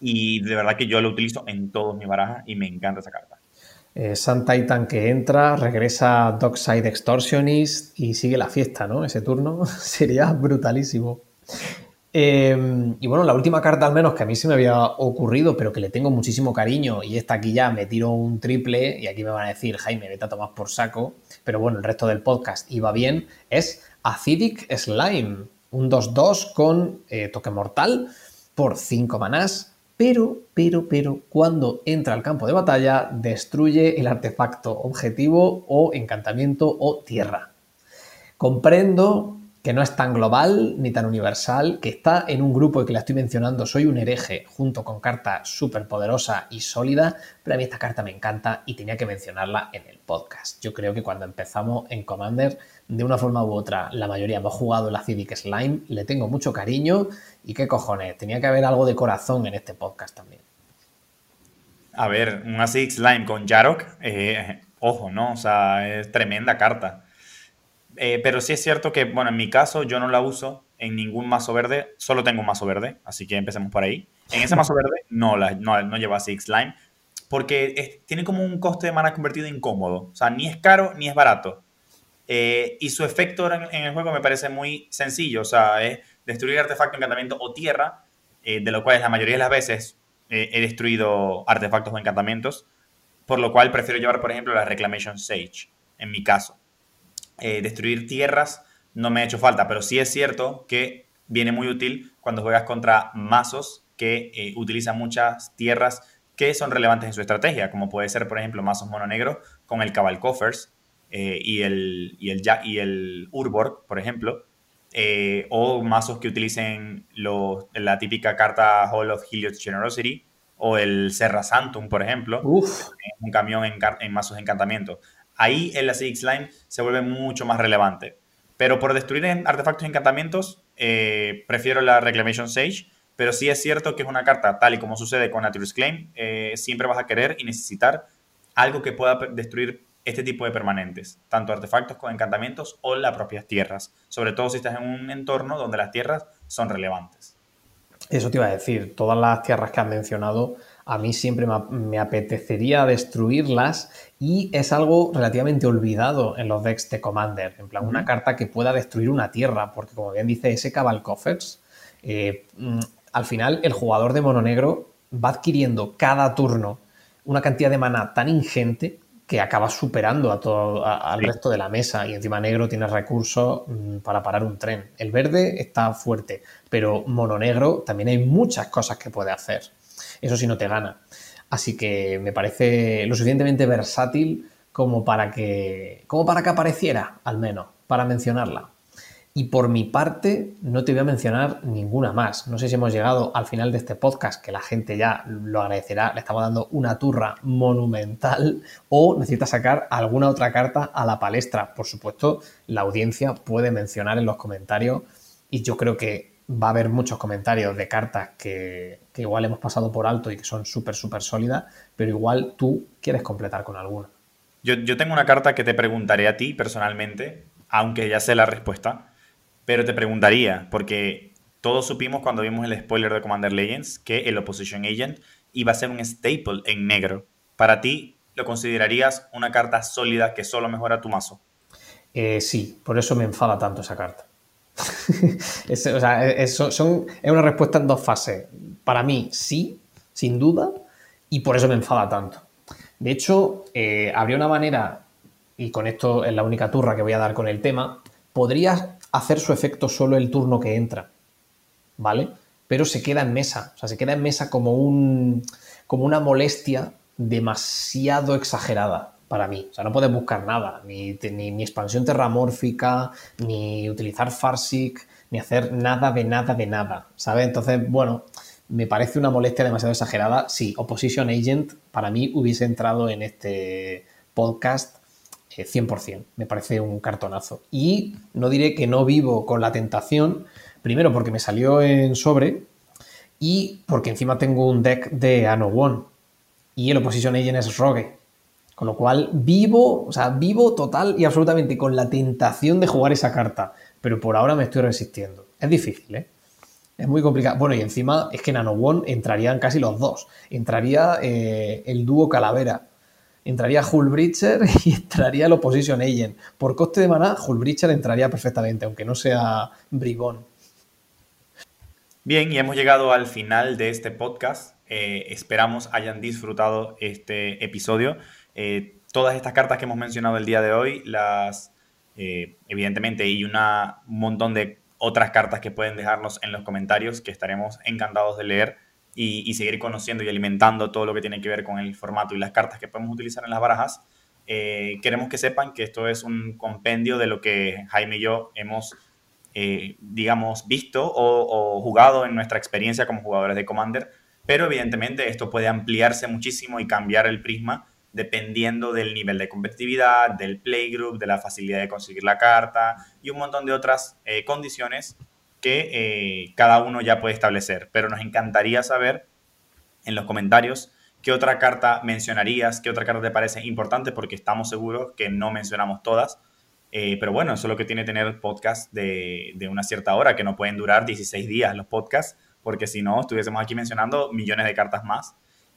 Y de verdad que yo lo utilizo en todos mis barajas y me encanta esa carta. Eh, Sun Titan que entra, regresa Dockside Extortionist y sigue la fiesta, ¿no? Ese turno sería brutalísimo. Em, y bueno, la última carta al menos que a mí se me había ocurrido, pero que le tengo muchísimo cariño, y esta aquí ya me tiro un triple, y aquí me van a decir, Jaime, vete a tomar por saco, pero bueno, el resto del podcast iba bien, es Acidic Slime, un 2-2 con eh, toque mortal por 5 manás, pero, pero, pero, cuando entra al campo de batalla, destruye el artefacto objetivo o encantamiento o tierra. Comprendo que no es tan global ni tan universal, que está en un grupo que la estoy mencionando, soy un hereje, junto con carta súper poderosa y sólida, pero a mí esta carta me encanta y tenía que mencionarla en el podcast. Yo creo que cuando empezamos en Commander, de una forma u otra, la mayoría hemos jugado la Acidic Slime, le tengo mucho cariño y qué cojones, tenía que haber algo de corazón en este podcast también. A ver, un Acidic Slime con Jarok, eh, ojo, ¿no? O sea, es tremenda carta. Eh, pero sí es cierto que, bueno, en mi caso yo no la uso en ningún mazo verde, solo tengo un mazo verde, así que empecemos por ahí. En ese mazo verde no, la, no, no lleva Six Slime, porque tiene como un coste de mana convertido incómodo. O sea, ni es caro ni es barato. Eh, y su efecto en, el juego me parece muy sencillo. O sea, es destruir artefacto, encantamiento o tierra, eh, de lo cual la mayoría de las veces he destruido artefactos o encantamientos. Por lo cual prefiero llevar, por ejemplo, la Reclamation Sage, en mi caso. Eh, destruir tierras no me ha hecho falta, pero sí es cierto que viene muy útil cuando juegas contra mazos que eh, utilizan muchas tierras que son relevantes en su estrategia, como puede ser, por ejemplo, mazos mono negro con el Cabal Coffers eh, y, el, y, el, y el Urborg, por ejemplo, o mazos que utilicen la típica carta Hall of Helios Generosity o el Serra Santum, por ejemplo, un camión en, en mazos de encantamiento ahí el Acidic Slime se vuelve mucho más relevante. Pero por destruir artefactos y encantamientos, eh, prefiero la Reclamation Sage. Pero sí es cierto que es una carta, tal y como sucede con Natural's Claim, eh, siempre vas a querer y necesitar algo que pueda destruir este tipo de permanentes, tanto artefactos con encantamientos o las propias tierras, sobre todo si estás en un entorno donde las tierras son relevantes. Eso te iba a decir, todas las tierras que has mencionado, a mí siempre me, apetecería destruirlas y es algo relativamente olvidado en los decks de Commander, en plan, una carta que pueda destruir una tierra, porque como bien dice ese Cabal Coffers, eh, mm, al final el jugador de mono negro va adquiriendo cada turno una cantidad de mana tan ingente que acaba superando a todo, al resto de la mesa y encima negro tiene recursos mm, para parar un tren. El verde está fuerte, pero mono negro también hay muchas cosas que puede hacer. Eso sí no te gana. Así que me parece lo suficientemente versátil como para que, como para que apareciera, al menos, para mencionarla. Y por mi parte, no te voy a mencionar ninguna más. No sé si hemos llegado al final de este podcast, que la gente ya lo agradecerá. Le estamos dando una turra monumental o necesita sacar alguna otra carta a la palestra. Por supuesto, la audiencia puede mencionar en los comentarios y yo creo que va a haber muchos comentarios de cartas que, igual hemos pasado por alto y que son súper, súper sólidas, pero igual tú quieres completar con alguna. Yo, yo tengo una carta que te preguntaré a ti personalmente, aunque ya sé la respuesta pero te preguntaría, porque todos supimos cuando vimos el spoiler de Commander Legends que el Opposition Agent iba a ser un staple en negro. Para ti, ¿lo considerarías una carta sólida que solo mejora tu mazo? Eh, sí, por eso me enfada tanto esa carta. es, o sea, es, son, es una respuesta en dos fases. Para mí, sí, sin duda, y por eso me enfada tanto. De hecho, eh, habría una manera, y con esto es la única turra que voy a dar con el tema, podrías hacer su efecto solo el turno que entra, ¿vale? Pero se queda en mesa, o sea, se queda en mesa como, un, como una molestia demasiado exagerada para mí. O sea, no puedes buscar nada, ni, ni, expansión terramórfica, ni utilizar Farsic, ni hacer nada de nada de nada, ¿sabes? Entonces, bueno, me parece una molestia demasiado exagerada. Sí, Opposition Agent para mí hubiese entrado en este podcast 100%. Eh, me parece un cartonazo. Y no diré que no vivo con la tentación, primero porque me salió en sobre y porque encima tengo un deck de Ano One y el Opposition Agent es Rogue. Con lo cual vivo, o sea, vivo total y absolutamente con la tentación de jugar esa carta. Pero por ahora me estoy resistiendo. Es difícil, ¿eh? Es muy complicado. Bueno, y encima es que en Ano One entrarían casi los dos. Entraría eh, el dúo Calavera entraría Hullbreacher y entraría el Opposition Agent. Por coste de maná, Hullbreacher entraría perfectamente, aunque no sea Bribón. Bien, y hemos llegado al final de este podcast. Eh, esperamos hayan disfrutado este episodio. Eh, todas estas cartas que hemos mencionado el día de hoy, las evidentemente, y una, un montón de otras cartas que pueden dejarnos en los comentarios que estaremos encantados de leer y, seguir conociendo y alimentando todo lo que tiene que ver con el formato y las cartas que podemos utilizar en las barajas, eh, queremos que sepan que esto es un compendio de lo que Jaime y yo hemos, eh, digamos, visto o, o, jugado en nuestra experiencia como jugadores de Commander, pero evidentemente esto puede ampliarse muchísimo y cambiar el prisma dependiendo del nivel de competitividad, del playgroup, de la facilidad de conseguir la carta y un montón de otras eh, condiciones que eh, cada uno ya puede establecer. Pero nos encantaría saber en los comentarios qué otra carta mencionarías, qué otra carta te parece importante, porque estamos seguros que no mencionamos todas. Eh, pero bueno, eso es lo que tiene tener podcast de, de, una cierta hora, que no pueden durar 16 días los podcasts, porque si no, estuviésemos aquí mencionando millones de cartas más.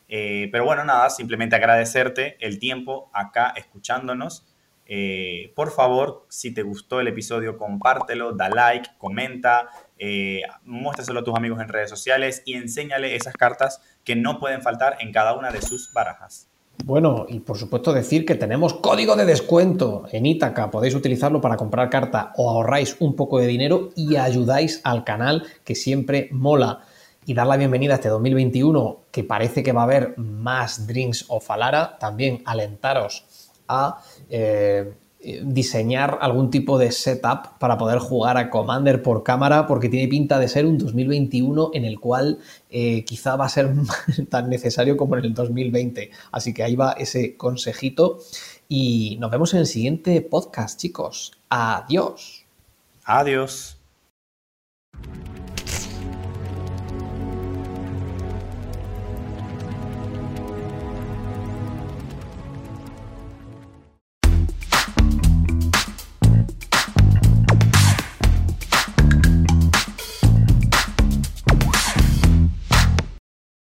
Eh, pero bueno, nada, simplemente agradecerte el tiempo acá escuchándonos eh, por favor, si te gustó el episodio, compártelo, da like, comenta, eh, muéstraselo a tus amigos en redes sociales y enséñale esas cartas que no pueden faltar en cada una de sus barajas. Bueno, y por supuesto decir que tenemos código de descuento en Ítaca. Podéis utilizarlo para comprar carta o ahorráis un poco de dinero y ayudáis al canal que siempre mola. Y dar la bienvenida a este 2021 que parece que va a haber más Drinks of Alara. También alentaros a eh, diseñar algún tipo de setup para poder jugar a Commander por cámara, porque tiene pinta de ser un 2021 en el cual eh, quizá va a ser tan necesario como en el 2020. Así que ahí va ese consejito. Y nos vemos en el siguiente podcast, chicos. Adiós. Adiós.